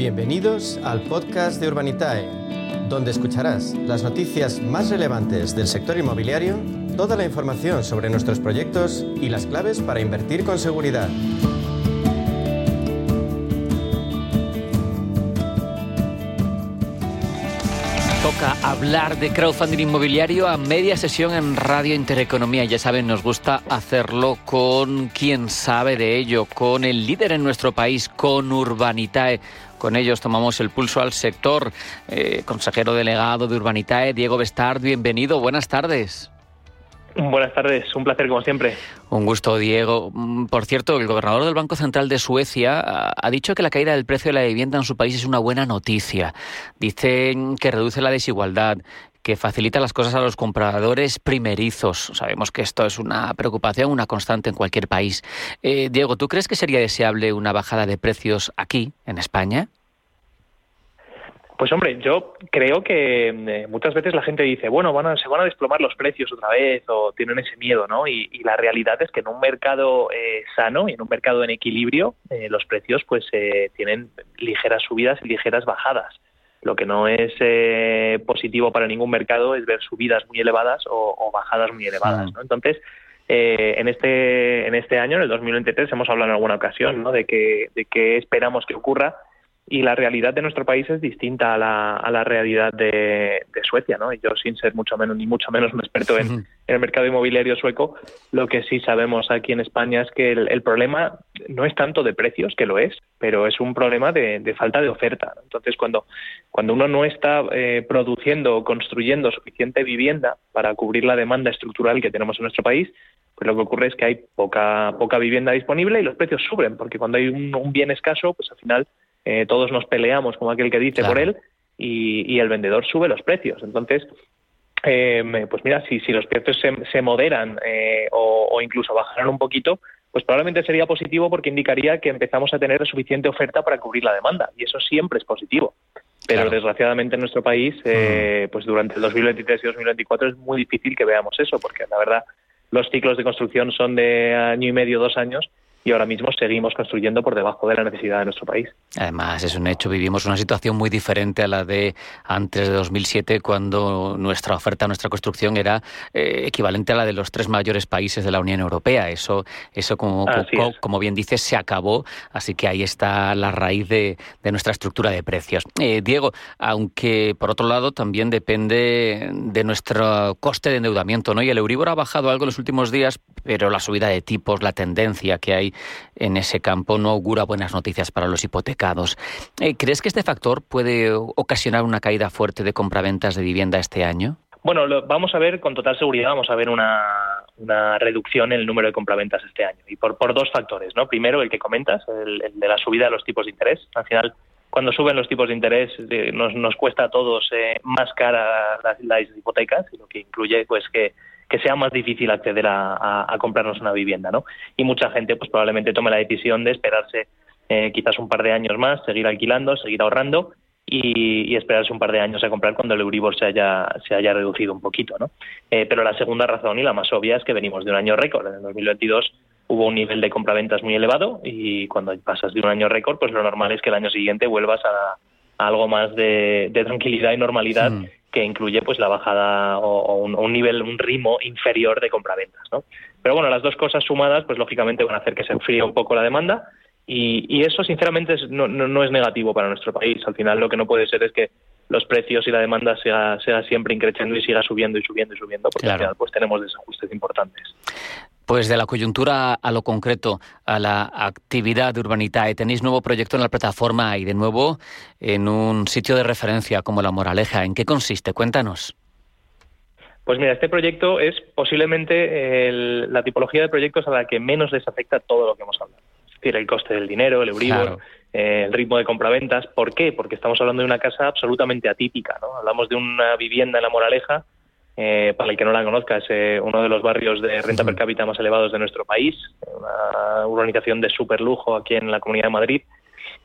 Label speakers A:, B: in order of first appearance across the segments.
A: Bienvenidos al podcast de Urbanitae, donde escucharás las noticias más relevantes del sector inmobiliario, toda la información sobre nuestros proyectos y las claves para invertir con seguridad.
B: Toca hablar de crowdfunding inmobiliario a media sesión en Radio Intereconomía. Ya saben, nos gusta hacerlo con quien sabe de ello, con el líder en nuestro país, con Urbanitae. Con ellos tomamos el pulso al sector. Eh, consejero delegado de Urbanitae, Diego Bestard, bienvenido. Buenas tardes.
C: Buenas tardes, un placer como siempre.
B: Un gusto, Diego. Mm, por cierto, el gobernador del Banco Central de Suecia ha dicho que la caída del precio de la vivienda en su país es una buena noticia. Dice que reduce la desigualdad, que facilita las cosas a los compradores primerizos. Sabemos que esto es una preocupación, una constante en cualquier país. Eh, Diego, ¿tú crees que sería deseable una bajada de precios aquí, en España?
C: Pues hombre, yo creo que eh, muchas veces la gente dice, bueno, van a, se van a desplomar los precios otra vez o tienen ese miedo, ¿no? Y, la realidad es que en un mercado eh, sano y en un mercado en equilibrio, eh, los precios pues tienen ligeras subidas y ligeras bajadas. Lo que no es positivo para ningún mercado es ver subidas muy elevadas o, bajadas muy elevadas, ¿no? Entonces, en este en este año, en el 2023, hemos hablado en alguna ocasión, ¿no? De que de que esperamos que ocurra y la realidad de nuestro país es distinta a la, a la realidad de, Suecia, ¿no? Y yo, sin ser mucho menos ni mucho menos un experto en, el mercado inmobiliario sueco, lo que sí sabemos aquí en España es que el, problema no es tanto de precios, que lo es, pero es un problema de, falta de oferta. Entonces, cuando, cuando uno no está eh, produciendo o construyendo suficiente vivienda para cubrir la demanda estructural que tenemos en nuestro país, pues lo que ocurre es que hay poca, poca vivienda disponible y los precios suben, porque cuando hay un, un bien escaso, pues al final eh, todos nos peleamos, como aquel que dice, por él, y, el vendedor sube los precios. Entonces, eh, pues mira, si, si los precios se, moderan eh, o, incluso bajaran un poquito, pues probablemente sería positivo porque indicaría que empezamos a tener suficiente oferta para cubrir la demanda, y eso siempre es positivo. Pero desgraciadamente en nuestro país, pues durante el 2023 y 2024 es muy difícil que veamos eso, porque la verdad los ciclos de construcción son de año y medio, dos años, y ahora mismo seguimos construyendo por debajo de la necesidad de nuestro país.
B: Además, es un hecho, vivimos una situación muy diferente a la de antes de 2007, cuando nuestra oferta, nuestra construcción era eh, equivalente a la de los tres mayores países de la Unión Europea. Eso, eso como, como, bien dices, se acabó, así que ahí está la raíz de, nuestra estructura de precios. Eh, Diego, aunque por otro lado también depende de nuestro coste de endeudamiento, ¿no? Y el Euribor ha bajado algo en los últimos días, pero la subida de tipos, la tendencia que hay en ese campo no augura buenas noticias para los hipotecados. Eh, ¿Crees que este factor puede ocasionar una caída fuerte de compraventas de vivienda este año?
C: Bueno, vamos a ver con total seguridad, vamos a ver una, reducción en el número de compraventas este año. Y por, por dos factores, ¿no? Primero, el que comentas, el, de la subida de los tipos de interés. Al final, cuando suben los tipos de interés, eh, nos, nos cuesta a todos eh, más cara las, las, hipotecas, lo que incluye pues que que sea más difícil acceder a, comprarnos una vivienda, ¿no? Y mucha gente, pues probablemente tome la decisión de esperarse eh, quizás un par de años más, seguir alquilando, seguir ahorrando y, esperarse un par de años a comprar cuando el Euribor se haya, se haya reducido un poquito, ¿no? Eh, pero la segunda razón y la más obvia es que venimos de un año récord. En el 2022 hubo un nivel de compraventas muy elevado y cuando pasas de un año récord, pues lo normal es que el año siguiente vuelvas a, algo más de, tranquilidad y normalidad que incluye pues la bajada o, un, nivel, un ritmo inferior de compraventas, ¿no? Pero bueno, las dos cosas sumadas, pues lógicamente van a hacer que se enfríe un poco la demanda y, eso sinceramente no, no, es negativo para nuestro país. Al final lo que no puede ser es que los precios y la demanda sea, sea siempre increciendo y siga subiendo y subiendo y subiendo, porque al final pues tenemos desajustes importantes.
B: Pues de la coyuntura a lo concreto, a la actividad de Urbanitae, tenéis nuevo proyecto en la plataforma y de nuevo en un sitio de referencia como La Moraleja. ¿En qué consiste? Cuéntanos.
C: Pues mira, este proyecto es posiblemente la tipología de proyectos a la que menos les afecta todo lo que hemos hablado. Es decir, el coste del dinero, el Euribor, eh, el ritmo de compraventas. ¿Por qué? Porque estamos hablando de una casa absolutamente atípica. ¿no? Hablamos de una vivienda en La Moraleja eh, para el que no la conozca, es eh, uno de los barrios de renta per cápita más elevados de nuestro país, una urbanización de super lujo aquí en la Comunidad de Madrid.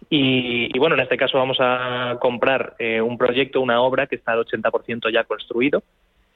C: Y, bueno, en este caso vamos a comprar eh, un proyecto, una obra que está al 80% ya construido.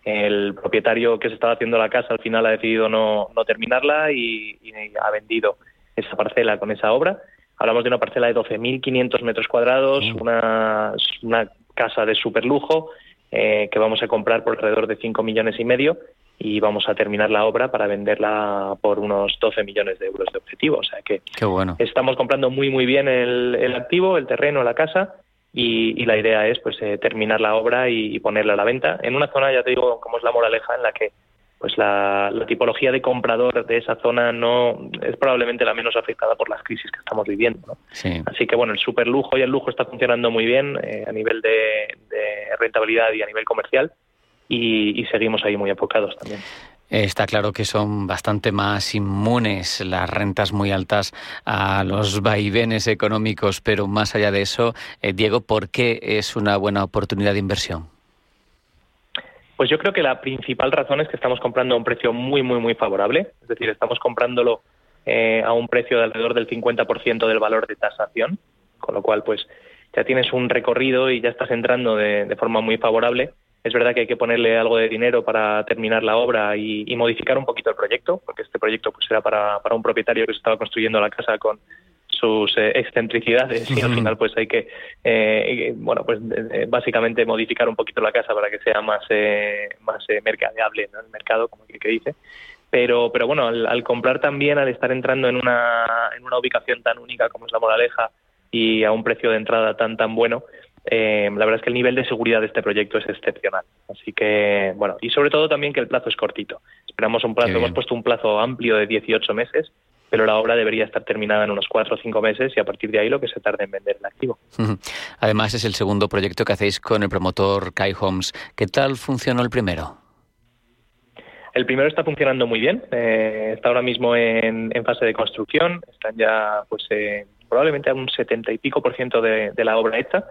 C: El propietario que se estaba haciendo la casa al final ha decidido no, terminarla y, ha vendido esa parcela con esa obra. Hablamos de una parcela de 12.500 metros cuadrados, una, una casa de super lujo eh, que vamos a comprar por alrededor de 5 millones y medio y vamos a terminar la obra para venderla por unos 12 millones de euros de objetivo. O sea que
B: bueno.
C: estamos comprando muy muy bien el, activo, el terreno, la casa y, la idea es pues eh, terminar la obra y, ponerla a la venta en una zona, ya te digo, como es la Moraleja, en la que pues la, tipología de comprador de esa zona no es probablemente la menos afectada por las crisis que estamos viviendo. Así que bueno, el super lujo y el lujo está funcionando muy bien eh, a nivel de, rentabilidad y a nivel comercial y, seguimos ahí muy enfocados también.
B: Está claro que son bastante más inmunes las rentas muy altas a los vaivenes económicos, pero más allá de eso, eh, Diego, ¿por qué es una buena oportunidad de inversión?
C: Pues yo creo que la principal razón es que estamos comprando a un precio muy, muy, muy favorable. Es decir, estamos comprándolo eh, a un precio de alrededor del 50% del valor de tasación, con lo cual, pues ya tienes un recorrido y ya estás entrando de, forma muy favorable. Es verdad que hay que ponerle algo de dinero para terminar la obra y, modificar un poquito el proyecto, porque este proyecto pues era para, para un propietario que se estaba construyendo la casa con sus eh, excentricidades y al final pues hay que eh, bueno pues eh, básicamente modificar un poquito la casa para que sea más más mercadeable en el mercado como que, dice pero pero bueno al, comprar también al estar entrando en una en una ubicación tan única como es la Moraleja y a un precio de entrada tan tan bueno la verdad es que el nivel de seguridad de este proyecto es excepcional. Así que, bueno, y sobre todo también que el plazo es cortito. Esperamos un plazo, hemos puesto un plazo amplio de 18 meses pero la obra debería estar terminada en unos cuatro o cinco meses y a partir de ahí lo que se tarde en vender el activo.
B: Además, es el segundo proyecto que hacéis con el promotor Kai Homes. ¿Qué tal funcionó el primero?
C: El primero está funcionando muy bien. Eh, está ahora mismo en, fase de construcción. Están ya, pues, eh, probablemente a un setenta y pico por ciento de, la obra hecha.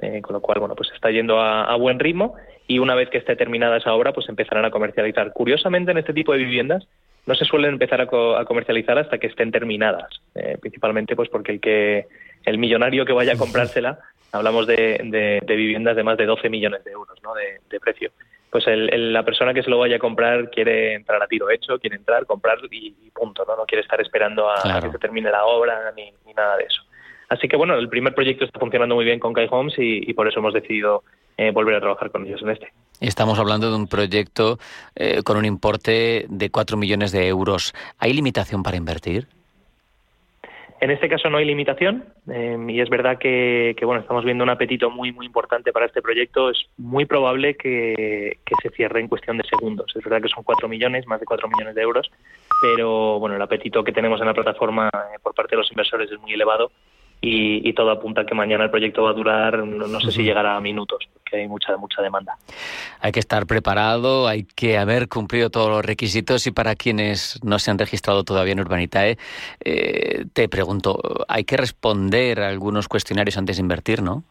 C: Eh, con lo cual, bueno, pues está yendo a, a, buen ritmo y una vez que esté terminada esa obra, pues empezarán a comercializar. Curiosamente, en este tipo de viviendas no se suelen empezar a, comercializar hasta que estén terminadas, eh, principalmente pues porque el que el millonario que vaya a comprársela, hablamos de, viviendas de más de 12 millones de euros ¿no? de, precio, pues la persona que se lo vaya a comprar quiere entrar a tiro hecho, quiere entrar, comprar y, punto, ¿no? no quiere estar esperando a, que se termine la obra ni, nada de eso. Así que bueno, el primer proyecto está funcionando muy bien con Kai Homes y por eso hemos decidido eh, volver a trabajar con ellos en este.
B: Estamos hablando de un proyecto eh, con un importe de 4 millones de euros. ¿Hay limitación para invertir?
C: En este caso no hay limitación eh, y es verdad que, bueno estamos viendo un apetito muy muy importante para este proyecto. Es muy probable que, se cierre en cuestión de segundos. Es verdad que son 4 millones, más de 4 millones de euros, pero bueno el apetito que tenemos en la plataforma por parte de los inversores es muy elevado y, todo apunta a que mañana el proyecto va a durar, no, sé si llegará a minutos, porque hay mucha, mucha demanda.
B: Hay que estar preparado, hay que haber cumplido todos los requisitos y para quienes no se han registrado todavía en Urbanitae, eh, te pregunto, hay que responder a algunos cuestionarios antes de invertir, ¿no?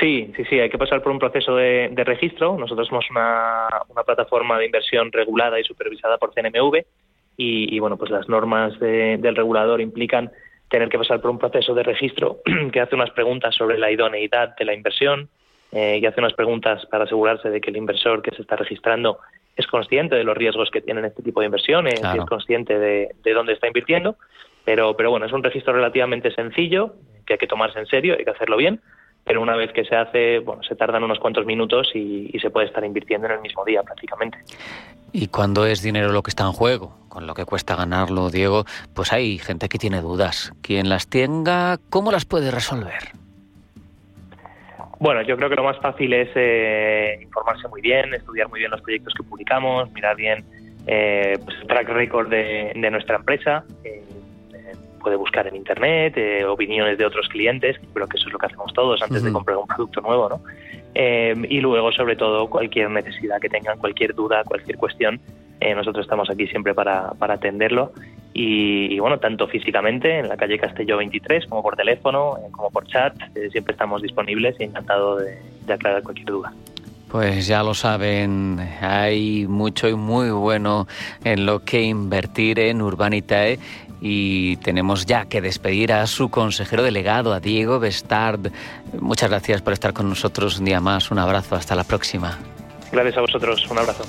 C: Sí, sí, sí, hay que pasar por un proceso de, registro. Nosotros somos una, plataforma de inversión regulada y supervisada por CNMV y, bueno, pues las normas del regulador implican tener que pasar por un proceso de registro que hace unas preguntas sobre la idoneidad de la inversión eh, y hace unas preguntas para asegurarse de que el inversor que se está registrando es consciente de los riesgos que tienen este tipo de inversiones y es consciente de, dónde está invirtiendo. Pero, pero bueno, es un registro relativamente sencillo que hay que tomarse en serio, hay que hacerlo bien pero una vez que se hace, bueno, se tardan unos cuantos minutos y, se puede estar invirtiendo en el mismo día prácticamente.
B: Y cuando es dinero lo que está en juego, con lo que cuesta ganarlo, Diego, pues hay gente que tiene dudas. Quien las tenga, ¿cómo las puede resolver?
C: Bueno, yo creo que lo más fácil es eh, informarse muy bien, estudiar muy bien los proyectos que publicamos, mirar bien eh, pues el track record de, nuestra empresa. Eh, puede buscar en internet eh, opiniones de otros clientes, creo que eso es lo que hacemos todos antes de comprar un producto nuevo, ¿no? Eh, y luego, sobre todo, cualquier necesidad que tengan, cualquier duda, cualquier cuestión, eh, nosotros estamos aquí siempre para, para atenderlo. Y, bueno, tanto físicamente en la calle Castelló 23 como por teléfono, como por chat, siempre estamos disponibles y encantado de, de aclarar cualquier duda.
B: Pues ya lo saben, hay mucho y muy bueno en lo que invertir en Urbanitae y tenemos ya que despedir a su consejero delegado, a Diego Bestard. Muchas gracias por estar con nosotros un día más. Un abrazo, hasta la próxima.
C: Gracias a vosotros, un abrazo.